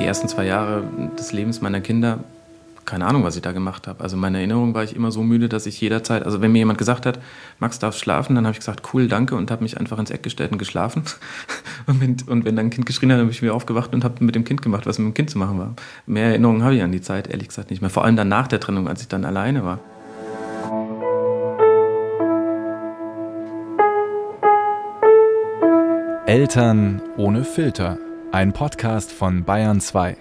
die ersten zwei Jahre des Lebens meiner Kinder keine Ahnung, was ich da gemacht habe. Also in meiner Erinnerung war ich immer so müde, dass ich jederzeit, also wenn mir jemand gesagt hat, Max darf schlafen, dann habe ich gesagt, cool, danke und habe mich einfach ins Eck gestellt und geschlafen. Und wenn, und wenn dann ein Kind geschrien hat, dann habe ich wieder aufgewacht und habe mit dem Kind gemacht, was mit dem Kind zu machen war. Mehr Erinnerungen habe ich an die Zeit, ehrlich gesagt, nicht mehr. Vor allem dann nach der Trennung, als ich dann alleine war. Eltern ohne Filter. Ein Podcast von Bayern 2.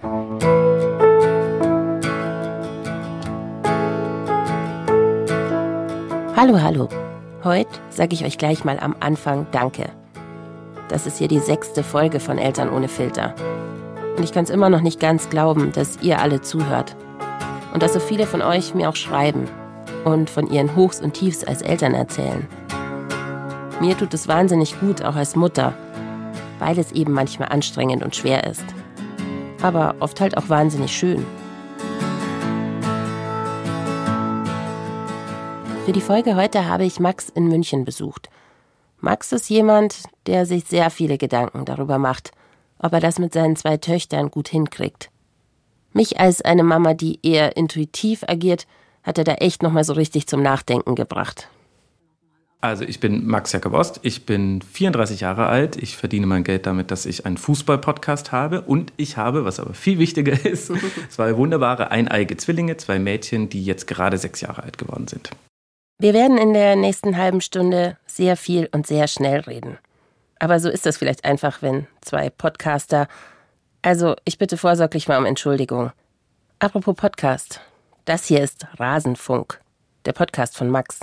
Hallo, hallo. Heute sage ich euch gleich mal am Anfang Danke. Das ist hier die sechste Folge von Eltern ohne Filter. Und ich kann es immer noch nicht ganz glauben, dass ihr alle zuhört. Und dass so viele von euch mir auch schreiben und von ihren Hochs und Tiefs als Eltern erzählen. Mir tut es wahnsinnig gut, auch als Mutter, weil es eben manchmal anstrengend und schwer ist. Aber oft halt auch wahnsinnig schön. Für die Folge heute habe ich Max in München besucht. Max ist jemand, der sich sehr viele Gedanken darüber macht, ob er das mit seinen zwei Töchtern gut hinkriegt. Mich als eine Mama, die eher intuitiv agiert, hat er da echt nochmal so richtig zum Nachdenken gebracht. Also ich bin Max Jakob Ost, ich bin 34 Jahre alt, ich verdiene mein Geld damit, dass ich einen Fußball-Podcast habe und ich habe, was aber viel wichtiger ist, zwei wunderbare eineige Zwillinge, zwei Mädchen, die jetzt gerade sechs Jahre alt geworden sind. Wir werden in der nächsten halben Stunde sehr viel und sehr schnell reden. Aber so ist das vielleicht einfach, wenn zwei Podcaster. Also, ich bitte vorsorglich mal um Entschuldigung. Apropos Podcast. Das hier ist Rasenfunk, der Podcast von Max.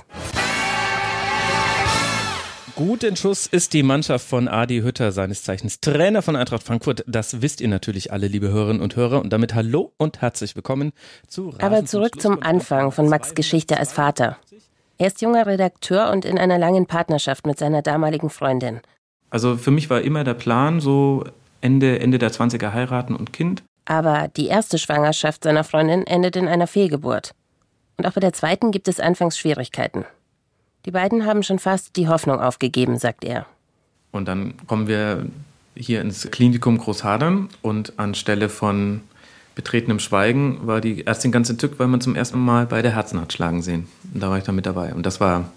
Gut in Schuss ist die Mannschaft von Adi Hütter, seines Zeichens Trainer von Eintracht Frankfurt. Das wisst ihr natürlich alle, liebe Hörerinnen und Hörer. Und damit hallo und herzlich willkommen zu Rasenfunk Aber zurück zum Anfang von Max Geschichte als Vater. Er ist junger Redakteur und in einer langen Partnerschaft mit seiner damaligen Freundin. Also für mich war immer der Plan, so Ende, Ende der 20er heiraten und Kind. Aber die erste Schwangerschaft seiner Freundin endet in einer Fehlgeburt. Und auch bei der zweiten gibt es anfangs Schwierigkeiten. Die beiden haben schon fast die Hoffnung aufgegeben, sagt er. Und dann kommen wir hier ins Klinikum Großhadern und anstelle von betretenem Schweigen war die Ärztin ganz entzückt, weil man zum ersten Mal bei der Herzen hat schlagen sehen. Und da war ich dann mit dabei. Und das war,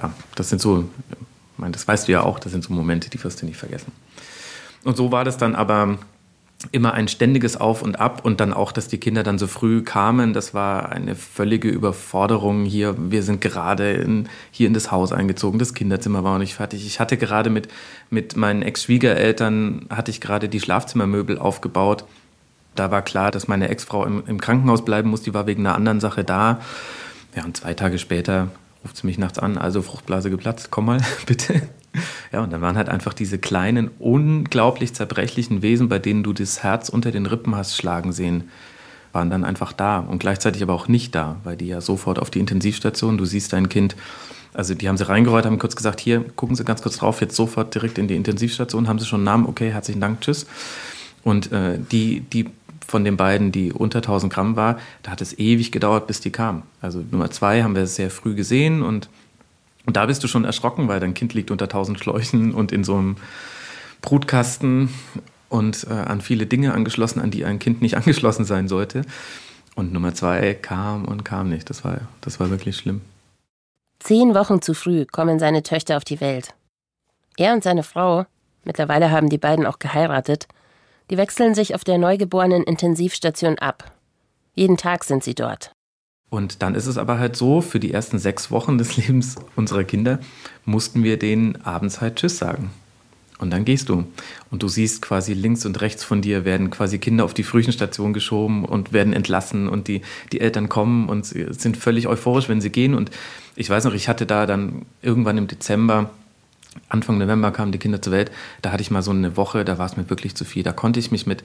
ja, das sind so, ich meine, das weißt du ja auch, das sind so Momente, die wirst du nicht vergessen. Und so war das dann aber immer ein ständiges Auf und Ab und dann auch, dass die Kinder dann so früh kamen, das war eine völlige Überforderung hier. Wir sind gerade in, hier in das Haus eingezogen, das Kinderzimmer war noch nicht fertig. Ich hatte gerade mit, mit meinen Ex-Schwiegereltern, hatte ich gerade die Schlafzimmermöbel aufgebaut da war klar, dass meine Ex-Frau im, im, Krankenhaus bleiben muss. Die war wegen einer anderen Sache da. Ja, und zwei Tage später ruft sie mich nachts an. Also Fruchtblase geplatzt, komm mal bitte. Ja, und dann waren halt einfach diese kleinen, unglaublich zerbrechlichen Wesen, bei denen du das Herz unter den Rippen hast schlagen sehen, waren dann einfach da und gleichzeitig aber auch nicht da, weil die ja sofort auf die Intensivstation, du siehst dein Kind, also die haben sie reingerollt, haben kurz gesagt, hier, gucken Sie ganz kurz drauf, jetzt sofort direkt in die Intensivstation, haben sie schon einen Namen, okay, herzlichen Dank, tschüss. Und äh, die, die von den beiden, die unter 1000 Gramm war, da hat es ewig gedauert, bis die kam. Also Nummer zwei haben wir sehr früh gesehen und, und da bist du schon erschrocken, weil dein Kind liegt unter 1000 Schläuchen und in so einem Brutkasten und äh, an viele Dinge angeschlossen, an die ein Kind nicht angeschlossen sein sollte. Und Nummer zwei kam und kam nicht. Das war, das war wirklich schlimm. Zehn Wochen zu früh kommen seine Töchter auf die Welt. Er und seine Frau, mittlerweile haben die beiden auch geheiratet, die wechseln sich auf der neugeborenen Intensivstation ab. Jeden Tag sind sie dort. Und dann ist es aber halt so, für die ersten sechs Wochen des Lebens unserer Kinder mussten wir denen abends halt Tschüss sagen. Und dann gehst du. Und du siehst quasi links und rechts von dir werden quasi Kinder auf die Frühchenstation geschoben und werden entlassen und die, die Eltern kommen und sind völlig euphorisch, wenn sie gehen. Und ich weiß noch, ich hatte da dann irgendwann im Dezember Anfang November kamen die Kinder zur Welt. Da hatte ich mal so eine Woche, da war es mir wirklich zu viel. Da konnte ich mich mit,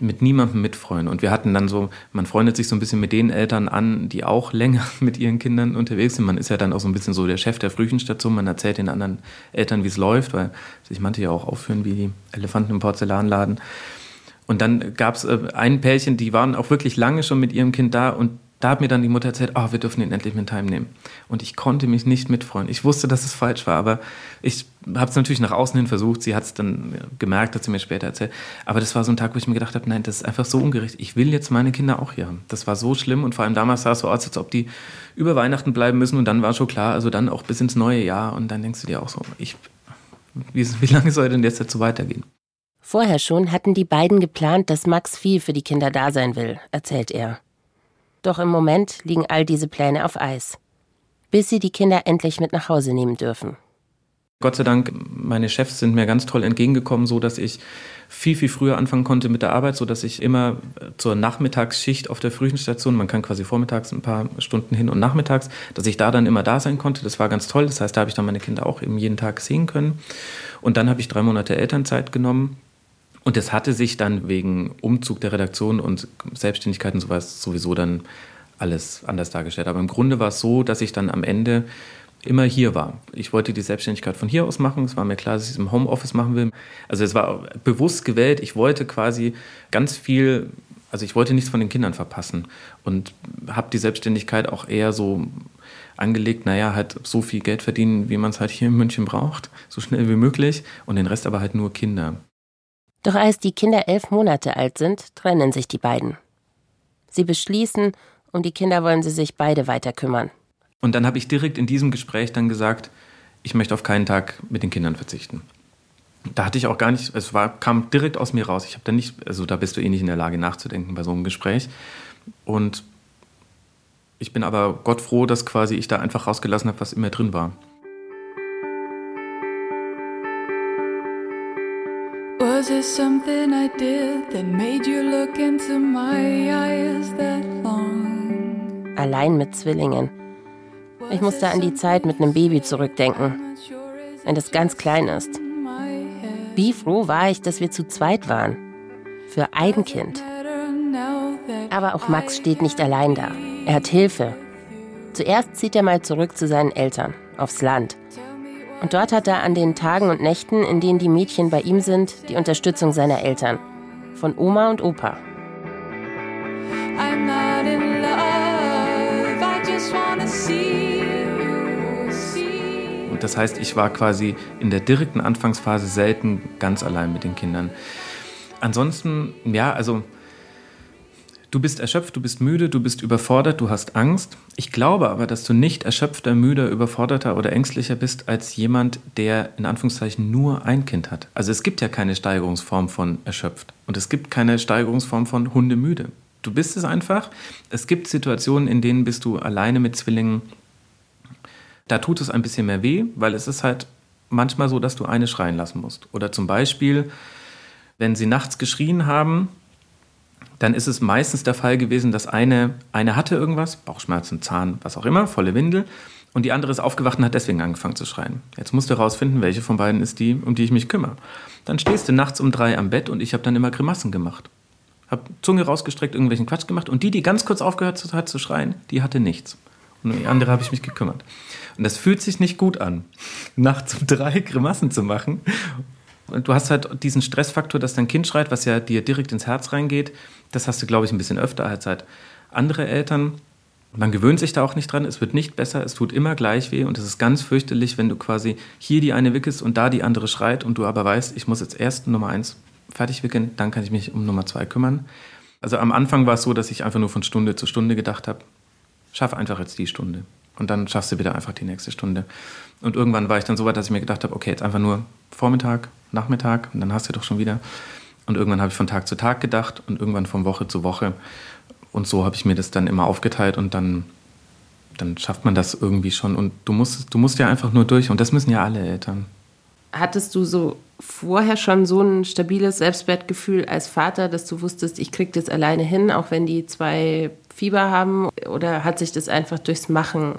mit niemandem mitfreuen. Und wir hatten dann so, man freundet sich so ein bisschen mit den Eltern an, die auch länger mit ihren Kindern unterwegs sind. Man ist ja dann auch so ein bisschen so der Chef der Frühchenstation. Man erzählt den anderen Eltern, wie es läuft, weil sich manche ja auch aufführen wie die Elefanten im Porzellanladen. Und dann gab es äh, ein Pärchen, die waren auch wirklich lange schon mit ihrem Kind da und da hat mir dann die Mutter erzählt, oh, wir dürfen ihn endlich mit heimnehmen. Und ich konnte mich nicht mitfreuen. Ich wusste, dass es falsch war, aber ich habe es natürlich nach außen hin versucht. Sie hat es dann gemerkt, hat sie mir später erzählt. Aber das war so ein Tag, wo ich mir gedacht habe, nein, das ist einfach so ungerecht. Ich will jetzt meine Kinder auch hier haben. Das war so schlimm und vor allem damals sah es so aus, als ob die über Weihnachten bleiben müssen und dann war schon klar, also dann auch bis ins neue Jahr und dann denkst du dir auch so, ich, wie, wie lange soll denn jetzt dazu weitergehen? Vorher schon hatten die beiden geplant, dass Max viel für die Kinder da sein will, erzählt er. Doch im Moment liegen all diese Pläne auf Eis, bis sie die Kinder endlich mit nach Hause nehmen dürfen. Gott sei Dank, meine Chefs sind mir ganz toll entgegengekommen, so dass ich viel, viel früher anfangen konnte mit der Arbeit, so dass ich immer zur Nachmittagsschicht auf der Frühchenstation, man kann quasi vormittags ein paar Stunden hin und nachmittags, dass ich da dann immer da sein konnte. Das war ganz toll. Das heißt, da habe ich dann meine Kinder auch eben jeden Tag sehen können. Und dann habe ich drei Monate Elternzeit genommen und es hatte sich dann wegen Umzug der Redaktion und Selbstständigkeit und sowas sowieso dann alles anders dargestellt. Aber im Grunde war es so, dass ich dann am Ende immer hier war. Ich wollte die Selbstständigkeit von hier aus machen. Es war mir klar, dass ich es im Homeoffice machen will. Also es war bewusst gewählt. Ich wollte quasi ganz viel, also ich wollte nichts von den Kindern verpassen und habe die Selbstständigkeit auch eher so angelegt, naja, halt so viel Geld verdienen, wie man es halt hier in München braucht, so schnell wie möglich und den Rest aber halt nur Kinder. Doch als die Kinder elf Monate alt sind, trennen sich die beiden. Sie beschließen, um die Kinder wollen sie sich beide weiter kümmern. Und dann habe ich direkt in diesem Gespräch dann gesagt, ich möchte auf keinen Tag mit den Kindern verzichten. Da hatte ich auch gar nicht, es war, kam direkt aus mir raus. Ich habe da nicht, also da bist du eh nicht in der Lage nachzudenken bei so einem Gespräch. Und ich bin aber Gott froh, dass quasi ich da einfach rausgelassen habe, was immer drin war. Was it something I did that made you look into my eyes that long? Allein mit Zwillingen. Ich musste an die Zeit mit einem Baby zurückdenken, wenn das ganz klein ist. Wie froh war ich, dass wir zu zweit waren. Für ein Kind. Aber auch Max steht nicht allein da. Er hat Hilfe. Zuerst zieht er mal zurück zu seinen Eltern, aufs Land. Und dort hat er an den Tagen und Nächten, in denen die Mädchen bei ihm sind, die Unterstützung seiner Eltern. Von Oma und Opa. Und das heißt, ich war quasi in der direkten Anfangsphase selten ganz allein mit den Kindern. Ansonsten, ja, also Du bist erschöpft, du bist müde, du bist überfordert, du hast Angst. Ich glaube aber, dass du nicht erschöpfter, müder, überforderter oder ängstlicher bist als jemand, der in Anführungszeichen nur ein Kind hat. Also es gibt ja keine Steigerungsform von erschöpft und es gibt keine Steigerungsform von hundemüde. Du bist es einfach. Es gibt Situationen, in denen bist du alleine mit Zwillingen. Da tut es ein bisschen mehr weh, weil es ist halt manchmal so, dass du eine schreien lassen musst. Oder zum Beispiel, wenn sie nachts geschrien haben, dann ist es meistens der Fall gewesen, dass eine, eine hatte irgendwas, Bauchschmerzen, Zahn, was auch immer, volle Windel, und die andere ist aufgewacht und hat deswegen angefangen zu schreien. Jetzt musst du herausfinden, welche von beiden ist die, um die ich mich kümmere. Dann stehst du nachts um drei am Bett und ich habe dann immer Grimassen gemacht. Hab Zunge rausgestreckt, irgendwelchen Quatsch gemacht und die, die ganz kurz aufgehört hat zu schreien, die hatte nichts. Und um die andere habe ich mich gekümmert. Und das fühlt sich nicht gut an, nachts um drei Grimassen zu machen du hast halt diesen Stressfaktor, dass dein Kind schreit, was ja dir direkt ins Herz reingeht. Das hast du, glaube ich, ein bisschen öfter als halt andere Eltern. Man gewöhnt sich da auch nicht dran, es wird nicht besser, es tut immer gleich weh und es ist ganz fürchterlich, wenn du quasi hier die eine wickelst und da die andere schreit und du aber weißt, ich muss jetzt erst Nummer eins fertig wickeln, dann kann ich mich um Nummer zwei kümmern. Also am Anfang war es so, dass ich einfach nur von Stunde zu Stunde gedacht habe, schaff einfach jetzt die Stunde und dann schaffst du wieder einfach die nächste Stunde. Und irgendwann war ich dann so weit, dass ich mir gedacht habe, okay, jetzt einfach nur Vormittag, Nachmittag und dann hast du doch schon wieder. Und irgendwann habe ich von Tag zu Tag gedacht und irgendwann von Woche zu Woche. Und so habe ich mir das dann immer aufgeteilt und dann, dann schafft man das irgendwie schon. Und du musst, du musst ja einfach nur durch und das müssen ja alle Eltern. Hattest du so vorher schon so ein stabiles Selbstwertgefühl als Vater, dass du wusstest, ich krieg das alleine hin, auch wenn die zwei Fieber haben? Oder hat sich das einfach durchs Machen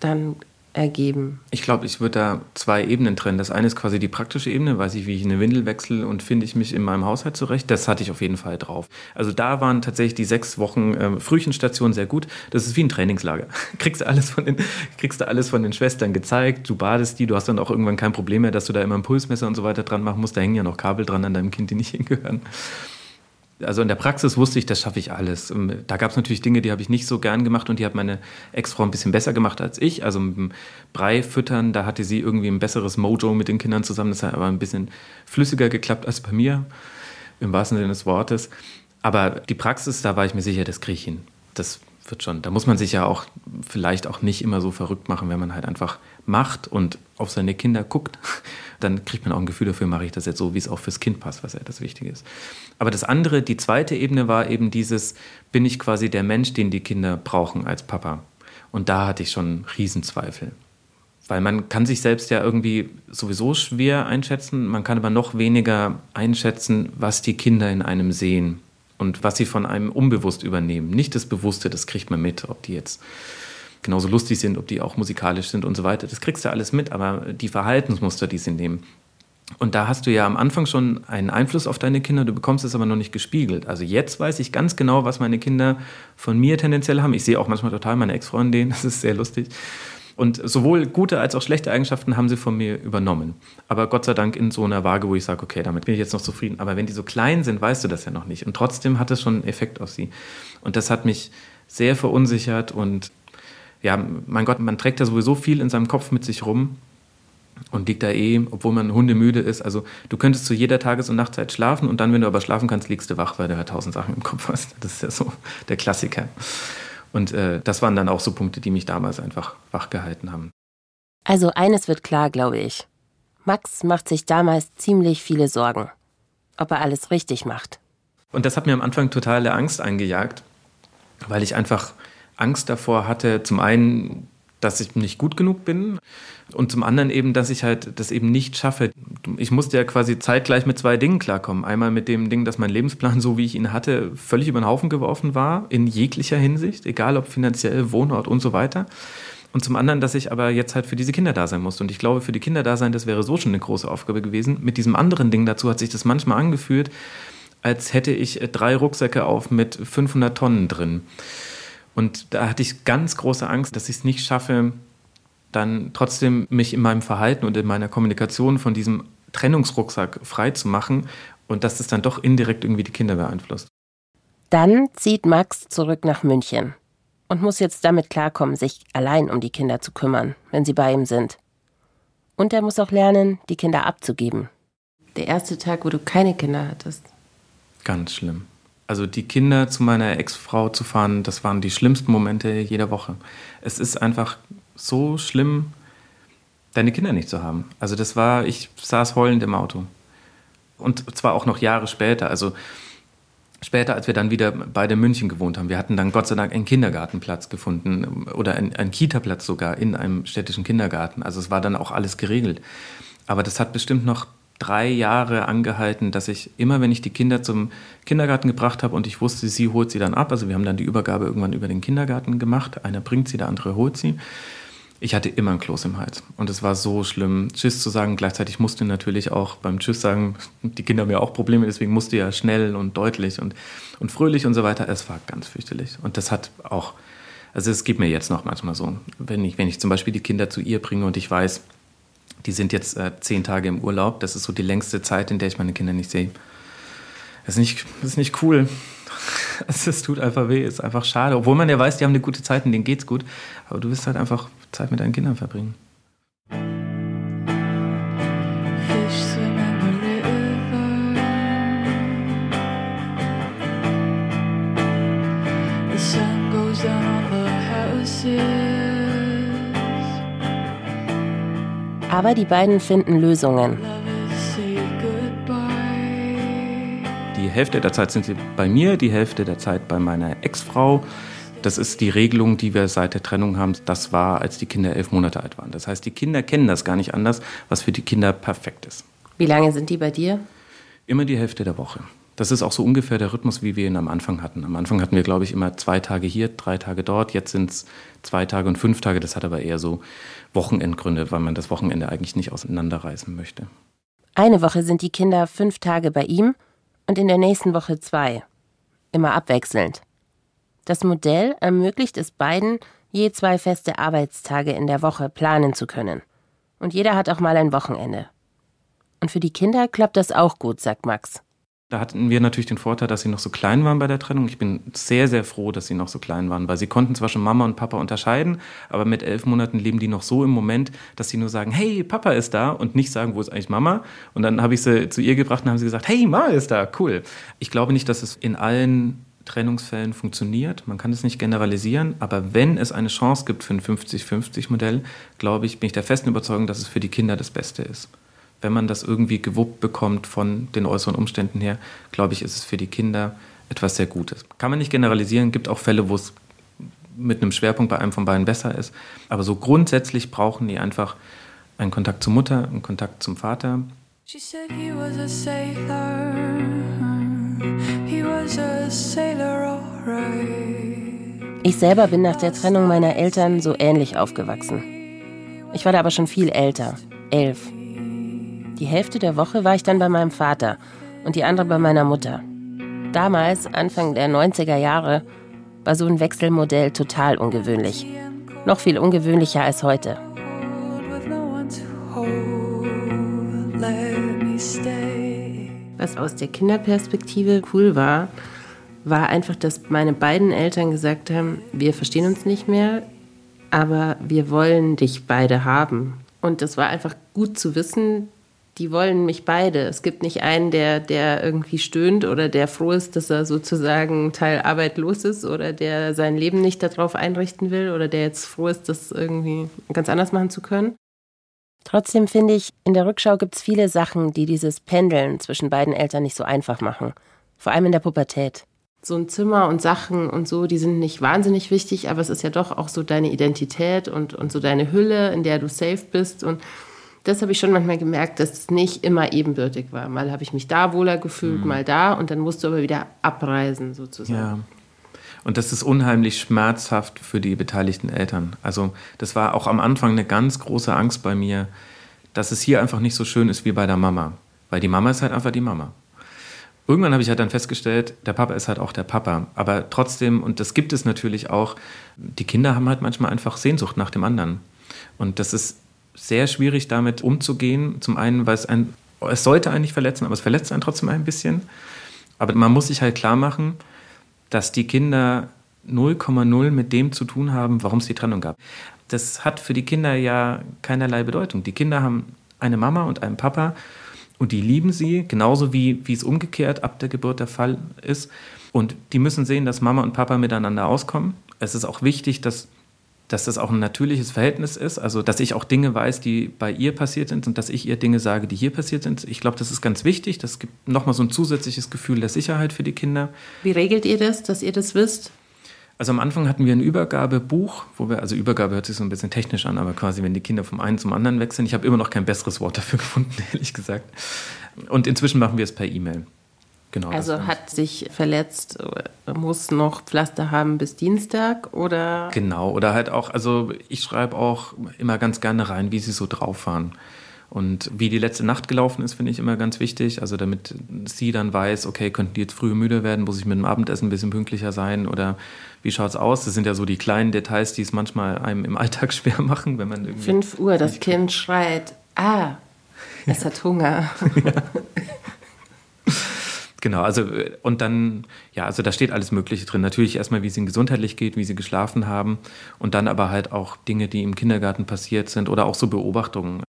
dann ergeben? Ich glaube, ich würde da zwei Ebenen trennen. Das eine ist quasi die praktische Ebene, weiß ich, wie ich eine Windel wechsle und finde ich mich in meinem Haushalt zurecht. Das hatte ich auf jeden Fall drauf. Also da waren tatsächlich die sechs Wochen äh, Frühchenstation sehr gut. Das ist wie ein Trainingslager. kriegst du alles von den, kriegst du alles von den Schwestern gezeigt, du badest die, du hast dann auch irgendwann kein Problem mehr, dass du da immer ein Pulsmesser und so weiter dran machen musst. Da hängen ja noch Kabel dran an deinem Kind, die nicht hingehören. Also in der Praxis wusste ich, das schaffe ich alles. Ähm, da gab es natürlich Dinge, die habe ich nicht so gern gemacht und die hat meine Ex-Frau ein bisschen besser gemacht als ich. Also mit dem Brei füttern, da hatte sie irgendwie ein besseres Mojo mit den Kindern zusammen. Das hat aber ein bisschen flüssiger geklappt als bei mir, im wahrsten Sinne des Wortes. Aber die Praxis, da war ich mir sicher, das kriege ich hin. Das wird schon. Da muss man sich ja auch vielleicht auch nicht immer so verrückt machen, wenn man halt einfach macht und auf seine Kinder guckt. Dann kriegt man auch ein Gefühl dafür, mache ich das jetzt so, wie es auch fürs Kind passt, was ja das Wichtige ist. Aber das andere, die zweite Ebene war eben dieses, bin ich quasi der Mensch, den die Kinder brauchen als Papa. Und da hatte ich schon Riesenzweifel. Weil man kann sich selbst ja irgendwie sowieso schwer einschätzen, man kann aber noch weniger einschätzen, was die Kinder in einem sehen und was sie von einem unbewusst übernehmen. Nicht das Bewusste, das kriegt man mit, ob die jetzt genauso lustig sind, ob die auch musikalisch sind und so weiter. Das kriegst du alles mit, aber die Verhaltensmuster, die sie nehmen. Und da hast du ja am Anfang schon einen Einfluss auf deine Kinder, du bekommst es aber noch nicht gespiegelt. Also jetzt weiß ich ganz genau, was meine Kinder von mir tendenziell haben. Ich sehe auch manchmal total meine Ex-Freundin, das ist sehr lustig. Und sowohl gute als auch schlechte Eigenschaften haben sie von mir übernommen. Aber Gott sei Dank in so einer Waage, wo ich sage, okay, damit bin ich jetzt noch zufrieden. Aber wenn die so klein sind, weißt du das ja noch nicht. Und trotzdem hat es schon einen Effekt auf sie. Und das hat mich sehr verunsichert. Und ja, mein Gott, man trägt ja sowieso viel in seinem Kopf mit sich rum und liegt da eh, obwohl man hundemüde ist. Also du könntest zu jeder Tages- und Nachtzeit schlafen und dann, wenn du aber schlafen kannst, liegst du wach, weil du ja tausend Sachen im Kopf hast. Das ist ja so der Klassiker. Und äh, das waren dann auch so Punkte, die mich damals einfach wachgehalten haben. Also eines wird klar, glaube ich. Max macht sich damals ziemlich viele Sorgen, ob er alles richtig macht. Und das hat mir am Anfang totale Angst eingejagt, weil ich einfach Angst davor hatte, zum einen dass ich nicht gut genug bin und zum anderen eben, dass ich halt das eben nicht schaffe. Ich musste ja quasi zeitgleich mit zwei Dingen klarkommen. Einmal mit dem Ding, dass mein Lebensplan, so wie ich ihn hatte, völlig über den Haufen geworfen war, in jeglicher Hinsicht, egal ob finanziell, Wohnort und so weiter. Und zum anderen, dass ich aber jetzt halt für diese Kinder da sein musste. Und ich glaube, für die Kinder da sein, das wäre so schon eine große Aufgabe gewesen. Mit diesem anderen Ding dazu hat sich das manchmal angefühlt, als hätte ich drei Rucksäcke auf mit 500 Tonnen drin. Und da hatte ich ganz große Angst, dass ich es nicht schaffe, dann trotzdem mich in meinem Verhalten und in meiner Kommunikation von diesem Trennungsrucksack frei zu machen und dass es dann doch indirekt irgendwie die Kinder beeinflusst. Dann zieht Max zurück nach München und muss jetzt damit klarkommen, sich allein um die Kinder zu kümmern, wenn sie bei ihm sind. Und er muss auch lernen, die Kinder abzugeben. Der erste Tag, wo du keine Kinder hattest. Ganz schlimm. Also die Kinder zu meiner Ex-Frau zu fahren, das waren die schlimmsten Momente jeder Woche. Es ist einfach so schlimm, deine Kinder nicht zu haben. Also das war, ich saß heulend im Auto. Und zwar auch noch Jahre später. Also später, als wir dann wieder beide in München gewohnt haben. Wir hatten dann Gott sei Dank einen Kindergartenplatz gefunden oder einen, einen Kita-Platz sogar in einem städtischen Kindergarten. Also es war dann auch alles geregelt. Aber das hat bestimmt noch drei Jahre angehalten, dass ich immer, wenn ich die Kinder zum Kindergarten gebracht habe und ich wusste, sie holt sie dann ab, also wir haben dann die Übergabe irgendwann über den Kindergarten gemacht, einer bringt sie, der andere holt sie. Ich hatte immer ein Kloß im Hals und es war so schlimm, Tschüss zu sagen. Gleichzeitig musste natürlich auch beim Tschüss sagen, die Kinder haben ja auch Probleme, deswegen musste ja schnell und deutlich und, und fröhlich und so weiter. Es war ganz fürchterlich und das hat auch, also es geht mir jetzt noch manchmal so, wenn ich, wenn ich zum Beispiel die Kinder zu ihr bringe und ich weiß, die sind jetzt äh, zehn Tage im Urlaub. Das ist so die längste Zeit, in der ich meine Kinder nicht sehe. Das ist nicht, das ist nicht cool. Es tut einfach weh, ist einfach schade. Obwohl man ja weiß, die haben eine gute Zeit und denen geht's gut. Aber du wirst halt einfach Zeit mit deinen Kindern verbringen. Aber die beiden finden Lösungen. Die Hälfte der Zeit sind sie bei mir, die Hälfte der Zeit bei meiner Ex-Frau. Das ist die Regelung, die wir seit der Trennung haben. Das war, als die Kinder elf Monate alt waren. Das heißt, die Kinder kennen das gar nicht anders, was für die Kinder perfekt ist. Wie lange sind die bei dir? Immer die Hälfte der Woche. Das ist auch so ungefähr der Rhythmus, wie wir ihn am Anfang hatten. Am Anfang hatten wir, glaube ich, immer zwei Tage hier, drei Tage dort. Jetzt sind es zwei Tage und fünf Tage. Das hat aber eher so Wochenendgründe, weil man das Wochenende eigentlich nicht auseinanderreißen möchte. Eine Woche sind die Kinder fünf Tage bei ihm und in der nächsten Woche zwei. Immer abwechselnd. Das Modell ermöglicht es beiden, je zwei feste Arbeitstage in der Woche planen zu können. Und jeder hat auch mal ein Wochenende. Und für die Kinder klappt das auch gut, sagt Max. Da hatten wir natürlich den Vorteil, dass sie noch so klein waren bei der Trennung. Ich bin sehr, sehr froh, dass sie noch so klein waren, weil sie konnten zwar schon Mama und Papa unterscheiden, aber mit elf Monaten leben die noch so im Moment, dass sie nur sagen, hey, Papa ist da und nicht sagen, wo ist eigentlich Mama. Und dann habe ich sie zu ihr gebracht und haben sie gesagt, hey, Mama ist da, cool. Ich glaube nicht, dass es in allen Trennungsfällen funktioniert. Man kann es nicht generalisieren, aber wenn es eine Chance gibt für ein 50-50-Modell, glaube ich, bin ich der festen Überzeugung, dass es für die Kinder das Beste ist wenn man das irgendwie gewuppt bekommt von den äußeren Umständen her, glaube ich, ist es für die Kinder etwas sehr Gutes. Kann man nicht generalisieren, gibt auch Fälle, wo es mit einem Schwerpunkt bei einem von beiden besser ist. Aber so grundsätzlich brauchen die einfach einen Kontakt zur Mutter, einen Kontakt zum Vater. She said he was a sailor. He was a sailor, alright. Ich selber bin nach der Trennung meiner Eltern so ähnlich aufgewachsen. Ich war da aber schon viel älter, elf. Die Hälfte der Woche war ich dann bei meinem Vater und die andere bei meiner Mutter. Damals, Anfang der 90er Jahre, war so ein Wechselmodell total ungewöhnlich. Noch viel ungewöhnlicher als heute. Was aus der Kinderperspektive cool war, war einfach, dass meine beiden Eltern gesagt haben, wir verstehen uns nicht mehr, aber wir wollen dich beide haben. Und das war einfach gut zu wissen, die wollen mich beide. Es gibt nicht einen, der, der irgendwie stöhnt oder der froh ist, dass er sozusagen Teil Arbeit los ist oder der sein Leben nicht darauf einrichten will oder der jetzt froh ist, das irgendwie ganz anders machen zu können. Trotzdem finde ich, in der Rückschau gibt es viele Sachen, die dieses Pendeln zwischen beiden Eltern nicht so einfach machen. Vor allem in der Pubertät. So ein Zimmer und Sachen und so, die sind nicht wahnsinnig wichtig, aber es ist ja doch auch so deine Identität und, und so deine Hülle, in der du safe bist und das habe ich schon manchmal gemerkt, dass es nicht immer ebenbürtig war. Mal habe ich mich da wohler gefühlt, mhm. mal da und dann musst du aber wieder abreisen sozusagen. Ja. Und das ist unheimlich schmerzhaft für die beteiligten Eltern. Also das war auch am Anfang eine ganz große Angst bei mir, dass es hier einfach nicht so schön ist wie bei der Mama. Weil die Mama ist halt einfach die Mama. Irgendwann habe ich halt dann festgestellt, der Papa ist halt auch der Papa. Aber trotzdem, und das gibt es natürlich auch, die Kinder haben halt manchmal einfach Sehnsucht nach dem anderen. Und das ist sehr schwierig, damit umzugehen. Zum einen, weil es ein, es sollte eigentlich verletzen, aber es verletzt einen trotzdem ein bisschen. Aber man muss sich halt klar machen, dass die Kinder 0,0 mit dem zu tun haben, warum es die Trennung gab. Das hat für die Kinder ja keinerlei Bedeutung. Die Kinder haben eine Mama und einen Papa und die lieben sie, genauso wie, wie es umgekehrt ab der Geburt der Fall ist. Und die müssen sehen, dass Mama und Papa miteinander auskommen. Es ist auch wichtig, dass dass das auch ein natürliches Verhältnis ist, also dass ich auch Dinge weiß, die bei ihr passiert sind und dass ich ihr Dinge sage, die hier passiert sind. Ich glaube, das ist ganz wichtig. Das gibt nochmal so ein zusätzliches Gefühl der Sicherheit für die Kinder. Wie regelt ihr das, dass ihr das wisst? Also am Anfang hatten wir ein Übergabebuch, wo wir, also Übergabe hört sich so ein bisschen technisch an, aber quasi, wenn die Kinder vom einen zum anderen wechseln. Ich habe immer noch kein besseres Wort dafür gefunden, ehrlich gesagt. Und inzwischen machen wir es per E-Mail. Genau, also hat sich verletzt, muss noch Pflaster haben bis Dienstag oder? Genau, oder halt auch, also ich schreibe auch immer ganz gerne rein, wie sie so drauf waren. Und wie die letzte Nacht gelaufen ist, finde ich immer ganz wichtig. Also damit sie dann weiß, okay, könnten die jetzt früh müde werden, muss ich mit dem Abendessen ein bisschen pünktlicher sein oder wie schaut es aus? Das sind ja so die kleinen Details, die es manchmal einem im Alltag schwer machen, wenn man irgendwie. 5 Uhr, das Kind schreit, ah, es hat Hunger. Ja. Genau, also und dann, ja, also da steht alles Mögliche drin. Natürlich erstmal, wie es ihnen gesundheitlich geht, wie sie geschlafen haben und dann aber halt auch Dinge, die im Kindergarten passiert sind oder auch so Beobachtungen.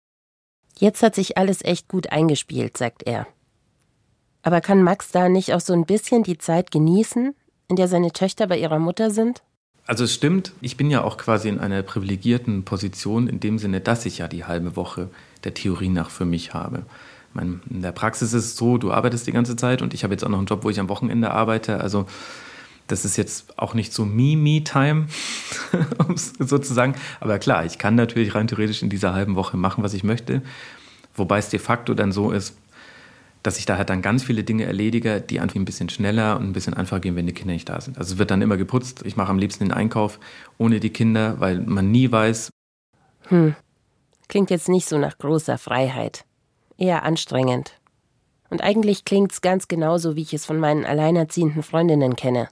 Jetzt hat sich alles echt gut eingespielt, sagt er. Aber kann Max da nicht auch so ein bisschen die Zeit genießen, in der seine Töchter bei ihrer Mutter sind? Also es stimmt, ich bin ja auch quasi in einer privilegierten Position in dem Sinne, dass ich ja die halbe Woche der Theorie nach für mich habe meine, in der Praxis ist es so, du arbeitest die ganze Zeit und ich habe jetzt auch noch einen Job, wo ich am Wochenende arbeite. Also das ist jetzt auch nicht so Me-Me-Time, sozusagen. Aber klar, ich kann natürlich rein theoretisch in dieser halben Woche machen, was ich möchte. Wobei es de facto dann so ist, dass ich da halt dann ganz viele Dinge erledige, die einfach ein bisschen schneller und ein bisschen einfacher gehen, wenn die Kinder nicht da sind. Also es wird dann immer geputzt. Ich mache am liebsten den Einkauf ohne die Kinder, weil man nie weiß. Hm. Klingt jetzt nicht so nach großer Freiheit eher anstrengend. Und eigentlich klingt's ganz genauso, wie ich es von meinen alleinerziehenden Freundinnen kenne.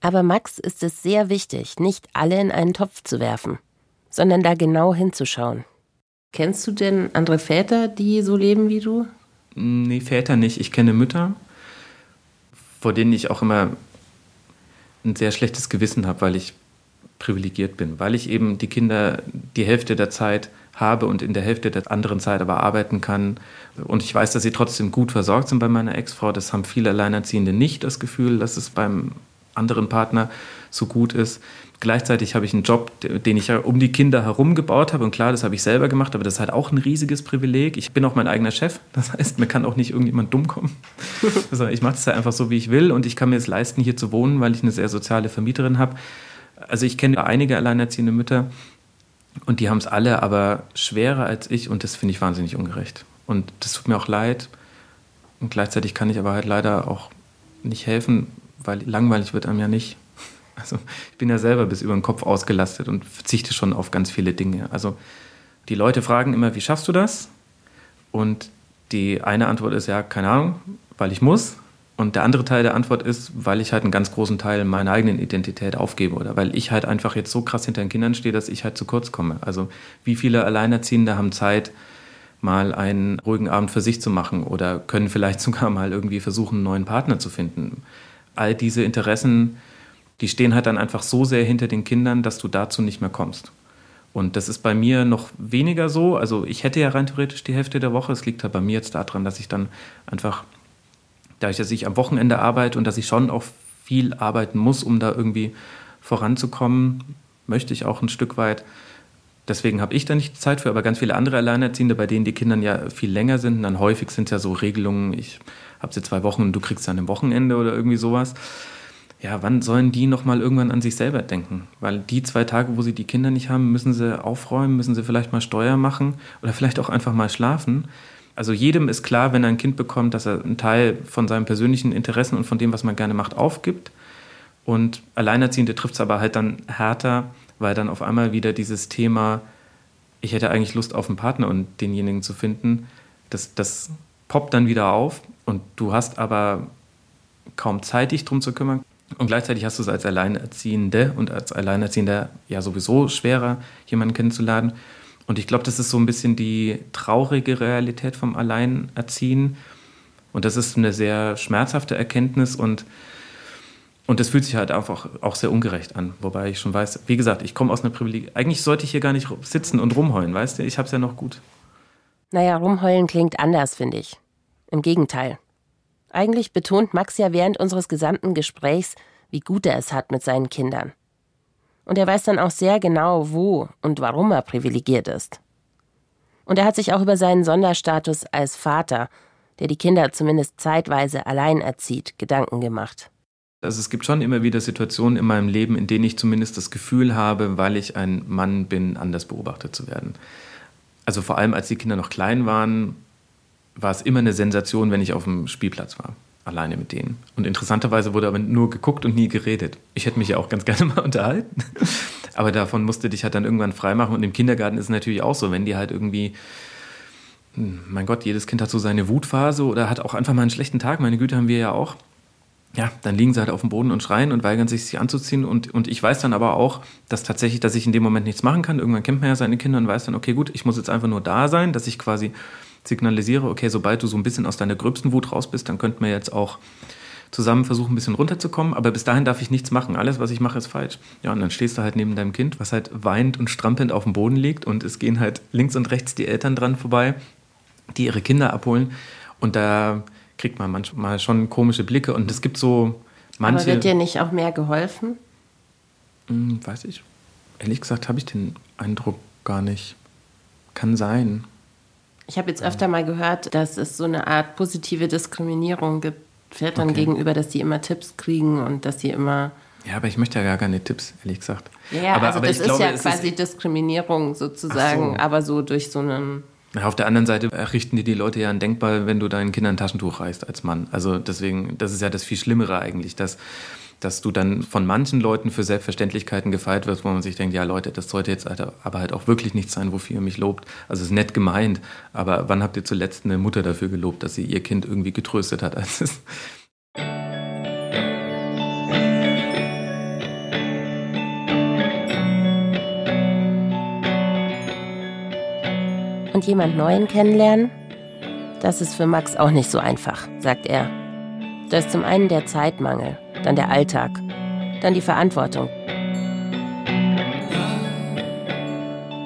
Aber Max ist es sehr wichtig, nicht alle in einen Topf zu werfen, sondern da genau hinzuschauen. Kennst du denn andere Väter, die so leben wie du? Nee, Väter nicht. Ich kenne Mütter. vor denen ich auch immer ein sehr schlechtes Gewissen habe, weil ich privilegiert bin, weil ich eben die Kinder die Hälfte der Zeit habe und in der Hälfte der anderen Zeit aber arbeiten kann. Und ich weiß, dass sie trotzdem gut versorgt sind bei meiner Ex-Frau. Das haben viele Alleinerziehende nicht das Gefühl, dass es beim anderen Partner so gut ist. Gleichzeitig habe ich einen Job, den ich ja um die Kinder herum gebaut habe. Und klar, das habe ich selber gemacht, aber das ist halt auch ein riesiges Privileg. Ich bin auch mein eigener Chef. Das heißt, mir kann auch nicht irgendjemand dumm kommen. Also ich mache das ja einfach so, wie ich will. Und ich kann mir es leisten, hier zu wohnen, weil ich eine sehr soziale Vermieterin habe. Also ich kenne einige alleinerziehende Mütter und die haben es alle aber schwerer als ich. Und das finde ich wahnsinnig ungerecht. Und das tut mir auch leid. Und gleichzeitig kann ich aber halt leider auch nicht helfen, weil langweilig wird einem ja nicht. Also ich bin ja selber bis über den Kopf ausgelastet und verzichte schon auf ganz viele Dinge. Also die Leute fragen immer, wie schaffst du das? Und die eine Antwort ist ja, keine Ahnung, weil ich muss. Und der andere Teil der Antwort ist, weil ich halt einen ganz großen Teil meiner eigenen Identität aufgebe oder weil ich halt einfach jetzt so krass hinter den Kindern stehe, dass ich halt zu kurz komme. Also wie viele Alleinerziehende haben Zeit, mal einen ruhigen Abend für sich zu machen oder können vielleicht sogar mal irgendwie versuchen, einen neuen Partner zu finden. All diese Interessen die stehen halt dann einfach so sehr hinter den Kindern, dass du dazu nicht mehr kommst. Und das ist bei mir noch weniger so. Also ich hätte ja rein theoretisch die Hälfte der Woche. Es liegt halt bei mir jetzt daran, dass ich dann einfach, dadurch, dass ich am Wochenende arbeite und dass ich schon auch viel arbeiten muss, um da irgendwie voranzukommen, möchte ich auch ein Stück weit. Deswegen habe ich da nicht Zeit für, aber ganz viele andere Alleinerziehende, bei denen die Kinder ja viel länger sind, und dann häufig sind ja so Regelungen, ich habe sie zwei Wochen und du kriegst dann am Wochenende oder irgendwie sowas ja, wann sollen die nochmal irgendwann an sich selber denken? Weil die zwei Tage, wo sie die Kinder nicht haben, müssen sie aufräumen, müssen sie vielleicht mal Steuer machen oder vielleicht auch einfach mal schlafen. Also jedem ist klar, wenn er ein Kind bekommt, dass er einen Teil von seinen persönlichen Interessen und von dem, was man gerne macht, aufgibt. Und Alleinerziehende trifft es aber halt dann härter, weil dann auf einmal wieder dieses Thema, ich hätte eigentlich Lust auf einen Partner und denjenigen zu finden, das, das poppt dann wieder auf und du hast aber kaum Zeit, dich drum zu kümmern. Und gleichzeitig hast du es als Alleinerziehende und als Alleinerziehender ja sowieso schwerer, jemanden kennenzulernen. Und ich glaube, das ist so ein bisschen die traurige Realität vom Alleinerziehen. Und das ist eine sehr schmerzhafte Erkenntnis und, und das fühlt sich halt einfach auch sehr ungerecht an. Wobei ich schon weiß, wie gesagt, ich komme aus einer Privileg. Eigentlich sollte ich hier gar nicht sitzen und rumheulen, weißt du? Ich habe es ja noch gut. Naja, rumheulen klingt anders, finde ich. Im Gegenteil. Eigentlich betont Max ja während unseres gesamten Gesprächs, wie gut er es hat mit seinen Kindern. Und er weiß dann auch sehr genau, wo und warum er privilegiert ist. Und er hat sich auch über seinen Sonderstatus als Vater, der die Kinder zumindest zeitweise allein erzieht, Gedanken gemacht. Also es gibt schon immer wieder Situationen in meinem Leben, in denen ich zumindest das Gefühl habe, weil ich ein Mann bin, anders beobachtet zu werden. Also vor allem als die Kinder noch klein waren, war es immer eine Sensation, wenn ich auf dem Spielplatz war. Alleine mit denen. Und interessanterweise wurde aber nur geguckt und nie geredet. Ich hätte mich ja auch ganz gerne mal unterhalten. Aber davon musste dich halt dann irgendwann freimachen. Und im Kindergarten ist es natürlich auch so, wenn die halt irgendwie hm, mein Gott, jedes Kind hat so seine Wutphase oder hat auch einfach mal einen schlechten Tag. Meine Güte haben wir ja auch. Ja, dann liegen sie halt auf dem Boden und schreien und weigern sich, sich anzuziehen. Und, und ich weiß dann aber auch, dass tatsächlich, dass ich in dem Moment nichts machen kann. Irgendwann kennt man ja seine Kinder und weiß dann, okay, gut, ich muss jetzt einfach nur da sein, dass ich quasi signalisiere, okay, sobald du so ein bisschen aus deiner gröbsten Wut raus bist, dann könnten wir jetzt auch zusammen versuchen, ein bisschen runterzukommen. Aber bis dahin darf ich nichts machen. Alles, was ich mache, ist falsch. Ja, und dann stehst du halt neben deinem Kind, was halt weint und strampelnd auf dem Boden liegt. Und es gehen halt links und rechts die Eltern dran vorbei, die ihre Kinder abholen. Und da kriegt man manchmal schon komische Blicke. Und es gibt so manche. Aber wird dir nicht auch mehr geholfen? Hm, weiß ich. Ehrlich gesagt habe ich den Eindruck gar nicht. Kann sein. Ich habe jetzt öfter mal gehört, dass es so eine Art positive Diskriminierung gibt Vätern okay. gegenüber, dass die immer Tipps kriegen und dass die immer. Ja, aber ich möchte ja gar keine Tipps, ehrlich gesagt. Ja, aber, also aber das ist glaube, ja quasi Diskriminierung sozusagen, so. aber so durch so einen. Auf der anderen Seite richten dir die Leute ja ein Denkball, wenn du deinen Kindern ein Taschentuch reißt als Mann. Also deswegen, das ist ja das viel Schlimmere eigentlich, dass dass du dann von manchen Leuten für Selbstverständlichkeiten gefeiert wirst, wo man sich denkt, ja Leute, das sollte jetzt aber halt auch wirklich nicht sein, wofür ihr mich lobt. Also es ist nett gemeint, aber wann habt ihr zuletzt eine Mutter dafür gelobt, dass sie ihr Kind irgendwie getröstet hat? Als es Und jemand Neuen kennenlernen? Das ist für Max auch nicht so einfach, sagt er. Da ist zum einen der Zeitmangel, dann der Alltag, dann die Verantwortung.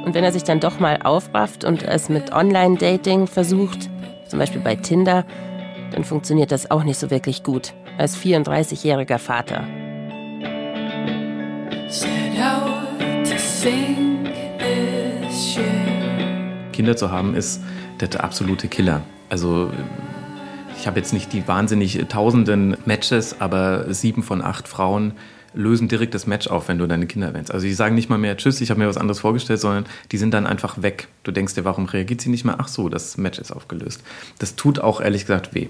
Und wenn er sich dann doch mal aufrafft und es mit Online-Dating versucht, zum Beispiel bei Tinder, dann funktioniert das auch nicht so wirklich gut als 34-jähriger Vater. Kinder zu haben ist der absolute Killer. Also ich habe jetzt nicht die wahnsinnig tausenden Matches, aber sieben von acht Frauen lösen direkt das Match auf, wenn du deine Kinder erwähnst. Also die sagen nicht mal mehr Tschüss, ich habe mir was anderes vorgestellt, sondern die sind dann einfach weg. Du denkst dir, warum reagiert sie nicht mehr? Ach so, das Match ist aufgelöst. Das tut auch ehrlich gesagt weh.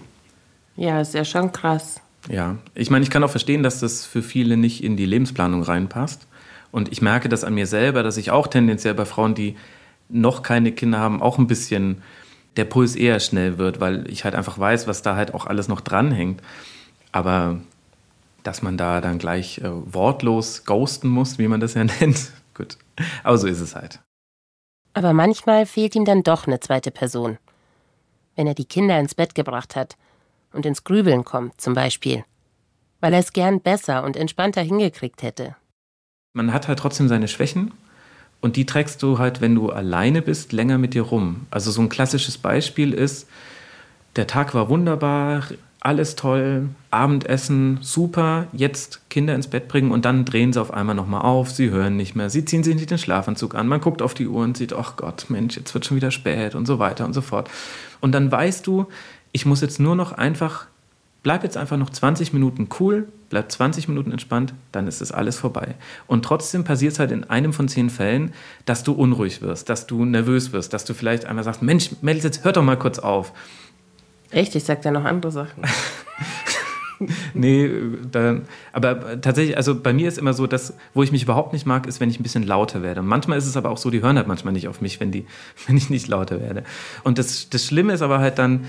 Ja, ist ja schon krass. Ja, ich meine, ich kann auch verstehen, dass das für viele nicht in die Lebensplanung reinpasst. Und ich merke das an mir selber, dass ich auch tendenziell bei Frauen, die noch keine Kinder haben, auch ein bisschen der Puls eher schnell wird, weil ich halt einfach weiß, was da halt auch alles noch dranhängt. Aber dass man da dann gleich äh, wortlos ghosten muss, wie man das ja nennt, gut. Aber so ist es halt. Aber manchmal fehlt ihm dann doch eine zweite Person. Wenn er die Kinder ins Bett gebracht hat und ins Grübeln kommt, zum Beispiel. Weil er es gern besser und entspannter hingekriegt hätte. Man hat halt trotzdem seine Schwächen und die trägst du halt, wenn du alleine bist, länger mit dir rum. Also so ein klassisches Beispiel ist, der Tag war wunderbar, alles toll, Abendessen, super, jetzt Kinder ins Bett bringen und dann drehen sie auf einmal nochmal auf, sie hören nicht mehr, sie ziehen sich nicht den Schlafanzug an, man guckt auf die Uhr und sieht, ach Gott, Mensch, jetzt wird schon wieder spät und so weiter und so fort. Und dann weißt du, ich muss jetzt nur noch einfach bleib jetzt einfach noch 20 Minuten cool, bleib 20 Minuten entspannt, dann ist das alles vorbei. Und trotzdem passiert es halt in einem von zehn Fällen, dass du unruhig wirst, dass du nervös wirst, dass du vielleicht einmal sagst, Mensch, Mädels, jetzt hör doch mal kurz auf. Echt? Ich sag da noch andere Sachen. nee, da, aber tatsächlich, also bei mir ist immer so, dass, wo ich mich überhaupt nicht mag, ist, wenn ich ein bisschen lauter werde. Manchmal ist es aber auch so, die hören halt manchmal nicht auf mich, wenn, die, wenn ich nicht lauter werde. Und das, das Schlimme ist aber halt dann,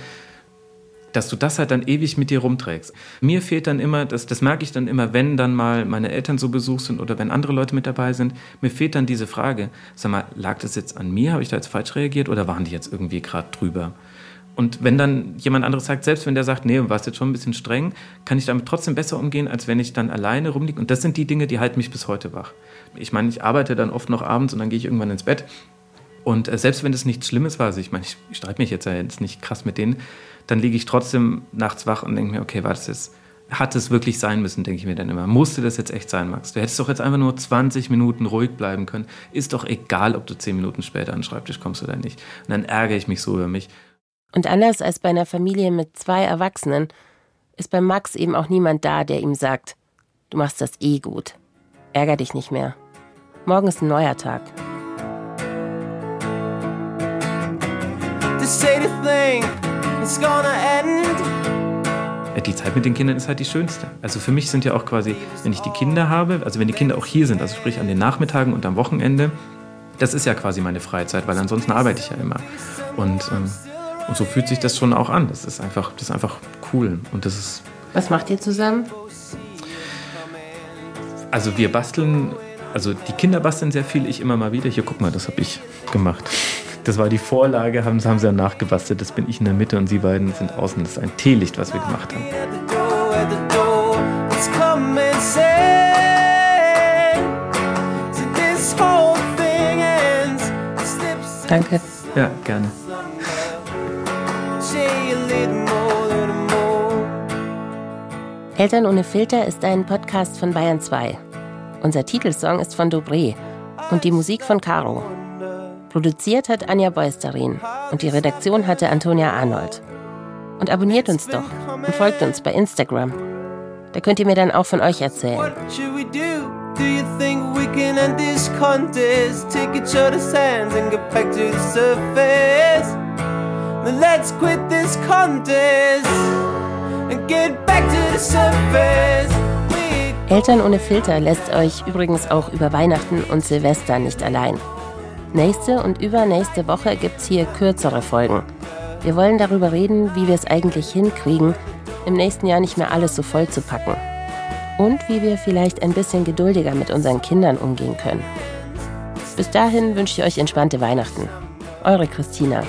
dass du das halt dann ewig mit dir rumträgst. Mir fehlt dann immer, das, das merke ich dann immer, wenn dann mal meine Eltern so Besuch sind oder wenn andere Leute mit dabei sind, mir fehlt dann diese Frage, sag mal, lag das jetzt an mir, habe ich da jetzt falsch reagiert oder waren die jetzt irgendwie gerade drüber? Und wenn dann jemand anderes sagt, selbst wenn der sagt, nee, warst jetzt schon ein bisschen streng, kann ich damit trotzdem besser umgehen, als wenn ich dann alleine rumliege. Und das sind die Dinge, die halten mich bis heute wach. Ich meine, ich arbeite dann oft noch abends und dann gehe ich irgendwann ins Bett. Und äh, selbst wenn das nichts Schlimmes war, also ich meine, ich, ich streite mich jetzt ja jetzt nicht krass mit denen, dann liege ich trotzdem nachts wach und denke mir, okay, war das jetzt, hat es wirklich sein müssen, denke ich mir dann immer. Musste das jetzt echt sein, Max? Du hättest doch jetzt einfach nur 20 Minuten ruhig bleiben können. Ist doch egal, ob du 10 Minuten später an den Schreibtisch kommst oder nicht. Und dann ärgere ich mich so über mich. Und anders als bei einer Familie mit zwei Erwachsenen ist bei Max eben auch niemand da, der ihm sagt, du machst das eh gut. Ärger dich nicht mehr. Morgen ist ein neuer Tag. To say the thing die Zeit mit den Kindern ist halt die schönste. Also für mich sind ja auch quasi, wenn ich die Kinder habe, also wenn die Kinder auch hier sind, also sprich an den Nachmittagen und am Wochenende, das ist ja quasi meine Freizeit, weil ansonsten arbeite ich ja immer. Und, ähm, und so fühlt sich das schon auch an. Das ist einfach, das ist einfach cool. Und das ist. Was macht ihr zusammen? Also wir basteln, also die Kinder basteln sehr viel, ich immer mal wieder. Hier, guck mal, das habe ich gemacht. Das war die Vorlage, haben, haben sie dann nachgebastelt. Das bin ich in der Mitte und sie beiden sind außen. Das ist ein Teelicht, was wir gemacht haben. Danke. Ja, gerne. Eltern ohne Filter ist ein Podcast von Bayern 2. Unser Titelsong ist von Dobré und die Musik von Caro. Produziert hat Anja Beusterin und die Redaktion hatte Antonia Arnold. Und abonniert uns doch und folgt uns bei Instagram. Da könnt ihr mir dann auch von euch erzählen. Do you think we can end this contest? Take each other's hands and get back to the surface. Then let's quit this contest and get back to the surface. Eltern ohne Filter lässt euch übrigens auch über Weihnachten und Silvester nicht allein. Nächste und übernächste Woche gibt es hier kürzere Folgen. Wir wollen darüber reden, wie wir es eigentlich hinkriegen, im nächsten Jahr nicht mehr alles so voll zu packen. Und wie wir vielleicht ein bisschen geduldiger mit unseren Kindern umgehen können. Bis dahin wünsche ich euch entspannte Weihnachten. Eure Christina.